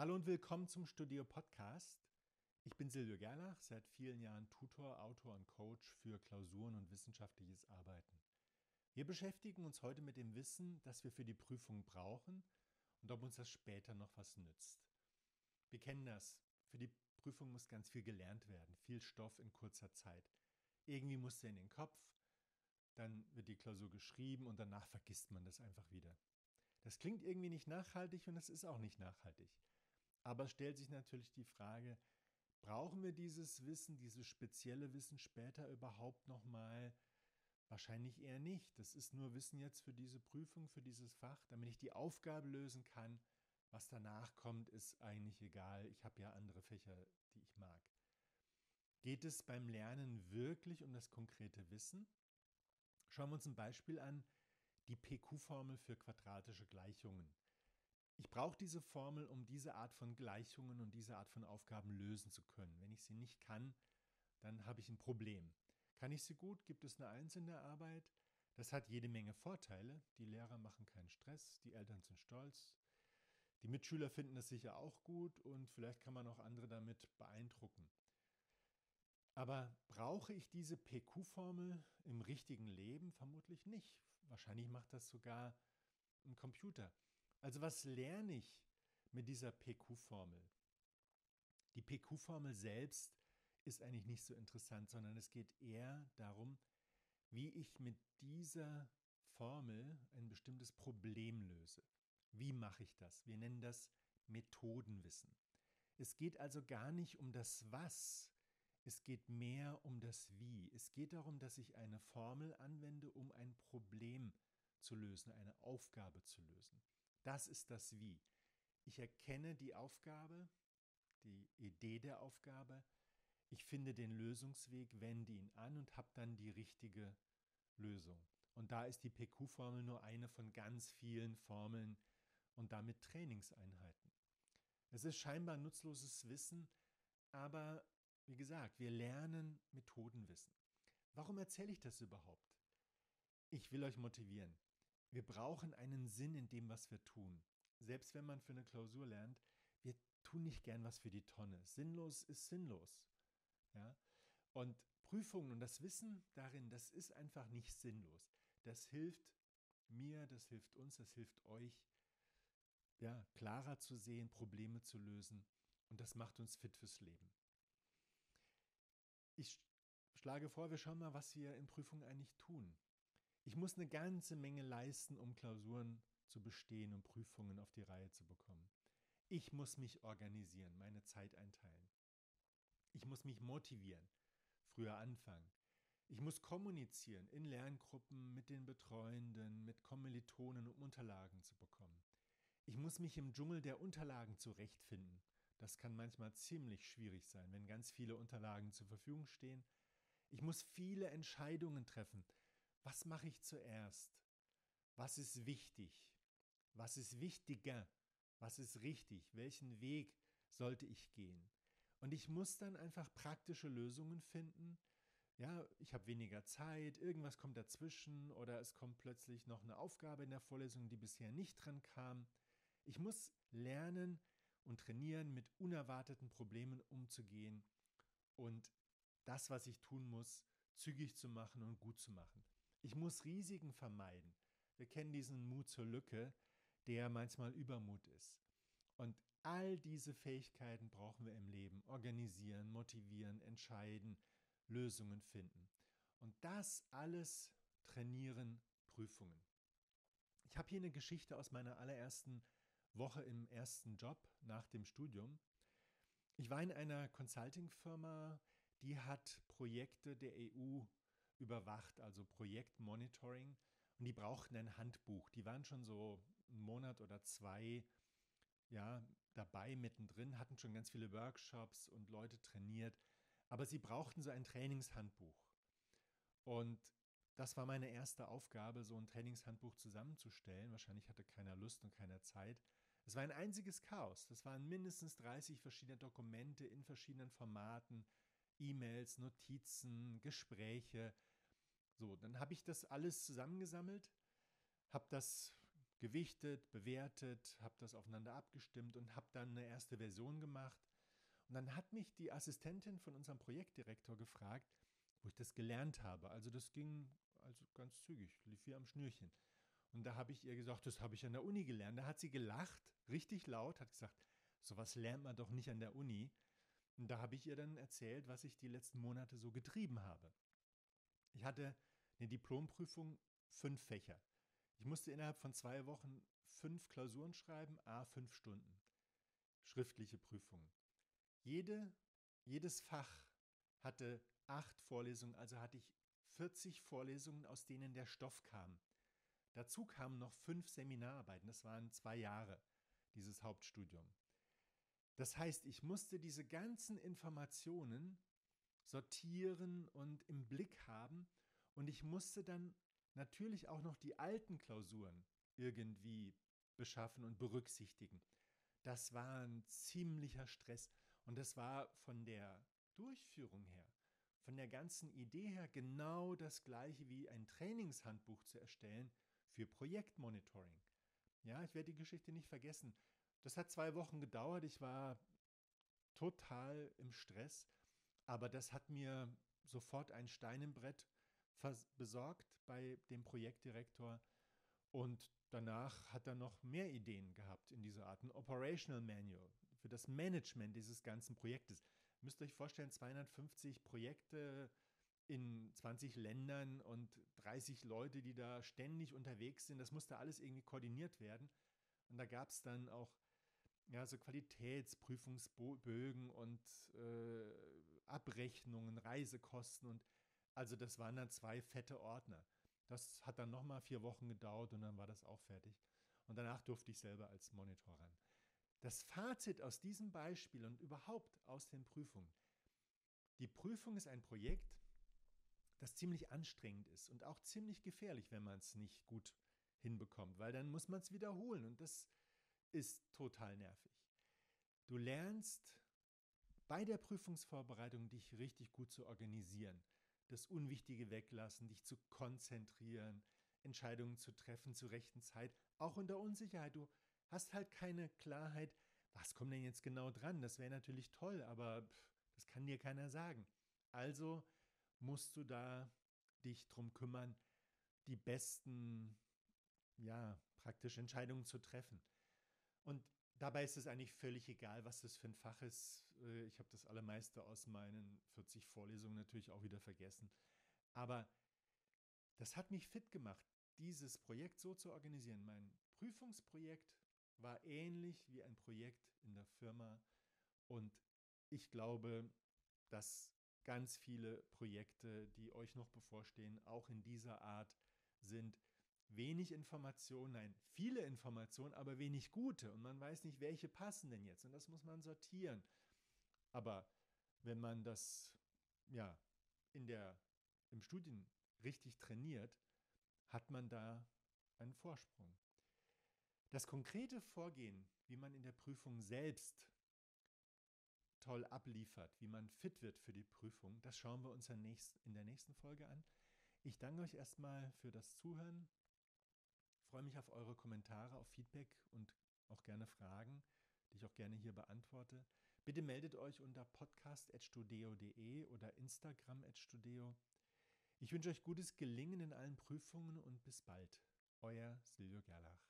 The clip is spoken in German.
Hallo und willkommen zum Studio Podcast. Ich bin Silvio Gerlach, seit vielen Jahren Tutor, Autor und Coach für Klausuren und wissenschaftliches Arbeiten. Wir beschäftigen uns heute mit dem Wissen, das wir für die Prüfung brauchen und ob uns das später noch was nützt. Wir kennen das. Für die Prüfung muss ganz viel gelernt werden, viel Stoff in kurzer Zeit. Irgendwie muss der in den Kopf, dann wird die Klausur geschrieben und danach vergisst man das einfach wieder. Das klingt irgendwie nicht nachhaltig und es ist auch nicht nachhaltig. Aber stellt sich natürlich die Frage, brauchen wir dieses Wissen, dieses spezielle Wissen später überhaupt nochmal? Wahrscheinlich eher nicht. Das ist nur Wissen jetzt für diese Prüfung, für dieses Fach, damit ich die Aufgabe lösen kann. Was danach kommt, ist eigentlich egal. Ich habe ja andere Fächer, die ich mag. Geht es beim Lernen wirklich um das konkrete Wissen? Schauen wir uns ein Beispiel an, die PQ-Formel für quadratische Gleichungen. Ich brauche diese Formel, um diese Art von Gleichungen und diese Art von Aufgaben lösen zu können. Wenn ich sie nicht kann, dann habe ich ein Problem. Kann ich sie gut, gibt es eine der Arbeit. Das hat jede Menge Vorteile. Die Lehrer machen keinen Stress, die Eltern sind stolz, die Mitschüler finden es sicher auch gut und vielleicht kann man auch andere damit beeindrucken. Aber brauche ich diese PQ-Formel im richtigen Leben? Vermutlich nicht. Wahrscheinlich macht das sogar ein Computer. Also was lerne ich mit dieser PQ-Formel? Die PQ-Formel selbst ist eigentlich nicht so interessant, sondern es geht eher darum, wie ich mit dieser Formel ein bestimmtes Problem löse. Wie mache ich das? Wir nennen das Methodenwissen. Es geht also gar nicht um das Was, es geht mehr um das Wie. Es geht darum, dass ich eine Formel anwende, um ein Problem zu lösen, eine Aufgabe zu lösen. Das ist das Wie. Ich erkenne die Aufgabe, die Idee der Aufgabe, ich finde den Lösungsweg, wende ihn an und habe dann die richtige Lösung. Und da ist die PQ-Formel nur eine von ganz vielen Formeln und damit Trainingseinheiten. Es ist scheinbar nutzloses Wissen, aber wie gesagt, wir lernen Methodenwissen. Warum erzähle ich das überhaupt? Ich will euch motivieren. Wir brauchen einen Sinn in dem, was wir tun. Selbst wenn man für eine Klausur lernt, wir tun nicht gern was für die Tonne. Sinnlos ist sinnlos. Ja? Und Prüfungen und das Wissen darin, das ist einfach nicht sinnlos. Das hilft mir, das hilft uns, das hilft euch, ja, klarer zu sehen, Probleme zu lösen. Und das macht uns fit fürs Leben. Ich schlage vor, wir schauen mal, was wir in Prüfungen eigentlich tun. Ich muss eine ganze Menge leisten, um Klausuren zu bestehen und Prüfungen auf die Reihe zu bekommen. Ich muss mich organisieren, meine Zeit einteilen. Ich muss mich motivieren, früher anfangen. Ich muss kommunizieren in Lerngruppen mit den Betreuenden, mit Kommilitonen, um Unterlagen zu bekommen. Ich muss mich im Dschungel der Unterlagen zurechtfinden das kann manchmal ziemlich schwierig sein, wenn ganz viele Unterlagen zur Verfügung stehen. Ich muss viele Entscheidungen treffen. Was mache ich zuerst? Was ist wichtig? Was ist wichtiger? Was ist richtig? Welchen Weg sollte ich gehen? Und ich muss dann einfach praktische Lösungen finden. Ja, ich habe weniger Zeit, irgendwas kommt dazwischen oder es kommt plötzlich noch eine Aufgabe in der Vorlesung, die bisher nicht dran kam. Ich muss lernen, und trainieren, mit unerwarteten Problemen umzugehen und das, was ich tun muss, zügig zu machen und gut zu machen. Ich muss Risiken vermeiden. Wir kennen diesen Mut zur Lücke, der manchmal Übermut ist. Und all diese Fähigkeiten brauchen wir im Leben. Organisieren, motivieren, entscheiden, Lösungen finden. Und das alles trainieren Prüfungen. Ich habe hier eine Geschichte aus meiner allerersten Woche im ersten Job nach dem Studium. Ich war in einer Consulting-Firma, die hat Projekte der EU überwacht, also Projektmonitoring. Und die brauchten ein Handbuch. Die waren schon so einen Monat oder zwei ja, dabei mittendrin, hatten schon ganz viele Workshops und Leute trainiert. Aber sie brauchten so ein Trainingshandbuch. Und das war meine erste Aufgabe, so ein Trainingshandbuch zusammenzustellen. Wahrscheinlich hatte keiner Lust und keiner Zeit. Es war ein einziges Chaos. Das waren mindestens 30 verschiedene Dokumente in verschiedenen Formaten, E-Mails, Notizen, Gespräche. So, dann habe ich das alles zusammengesammelt, habe das gewichtet, bewertet, habe das aufeinander abgestimmt und habe dann eine erste Version gemacht. Und dann hat mich die Assistentin von unserem Projektdirektor gefragt, wo ich das gelernt habe. Also das ging also ganz zügig, lief wie am Schnürchen. Und da habe ich ihr gesagt, das habe ich an der Uni gelernt. Da hat sie gelacht, richtig laut, hat gesagt, sowas lernt man doch nicht an der Uni. Und da habe ich ihr dann erzählt, was ich die letzten Monate so getrieben habe. Ich hatte eine Diplomprüfung, fünf Fächer. Ich musste innerhalb von zwei Wochen fünf Klausuren schreiben, a fünf Stunden. Schriftliche Prüfungen. Jede, jedes Fach hatte acht Vorlesungen, also hatte ich 40 Vorlesungen, aus denen der Stoff kam. Dazu kamen noch fünf Seminararbeiten, das waren zwei Jahre, dieses Hauptstudium. Das heißt, ich musste diese ganzen Informationen sortieren und im Blick haben und ich musste dann natürlich auch noch die alten Klausuren irgendwie beschaffen und berücksichtigen. Das war ein ziemlicher Stress und das war von der Durchführung her, von der ganzen Idee her genau das gleiche wie ein Trainingshandbuch zu erstellen für Projektmonitoring. Ja, ich werde die Geschichte nicht vergessen. Das hat zwei Wochen gedauert. Ich war total im Stress, aber das hat mir sofort ein Stein im Brett besorgt bei dem Projektdirektor und danach hat er noch mehr Ideen gehabt in dieser Art. Ein Operational Manual für das Management dieses ganzen Projektes. Ihr müsst euch vorstellen, 250 Projekte in 20 Ländern und 30 Leute, die da ständig unterwegs sind. Das musste alles irgendwie koordiniert werden. Und da gab es dann auch ja, so Qualitätsprüfungsbögen und äh, Abrechnungen, Reisekosten und also das waren dann zwei fette Ordner. Das hat dann nochmal vier Wochen gedauert und dann war das auch fertig. Und danach durfte ich selber als Monitor ran. Das Fazit aus diesem Beispiel und überhaupt aus den Prüfungen. Die Prüfung ist ein Projekt, das ziemlich anstrengend ist und auch ziemlich gefährlich, wenn man es nicht gut hinbekommt, weil dann muss man es wiederholen und das ist total nervig. Du lernst bei der Prüfungsvorbereitung dich richtig gut zu organisieren, das Unwichtige weglassen, dich zu konzentrieren, Entscheidungen zu treffen zur rechten Zeit, auch unter Unsicherheit. Du hast halt keine Klarheit, was kommt denn jetzt genau dran? Das wäre natürlich toll, aber pff, das kann dir keiner sagen. Also musst du da dich drum kümmern, die besten, ja, praktisch Entscheidungen zu treffen. Und dabei ist es eigentlich völlig egal, was das für ein Fach ist. Äh, ich habe das allermeiste aus meinen 40 Vorlesungen natürlich auch wieder vergessen. Aber das hat mich fit gemacht, dieses Projekt so zu organisieren. Mein Prüfungsprojekt war ähnlich wie ein Projekt in der Firma. Und ich glaube, dass ganz viele Projekte, die euch noch bevorstehen, auch in dieser Art sind wenig Informationen, nein, viele Informationen, aber wenig gute. Und man weiß nicht, welche passen denn jetzt. Und das muss man sortieren. Aber wenn man das ja in der, im Studien richtig trainiert, hat man da einen Vorsprung. Das konkrete Vorgehen, wie man in der Prüfung selbst toll abliefert, wie man fit wird für die Prüfung, das schauen wir uns in der nächsten Folge an. Ich danke euch erstmal für das Zuhören. Ich freue mich auf eure Kommentare, auf Feedback und auch gerne Fragen, die ich auch gerne hier beantworte. Bitte meldet euch unter podcast.studio.de oder Instagram.studio. Ich wünsche euch gutes Gelingen in allen Prüfungen und bis bald. Euer Silvio Gerlach.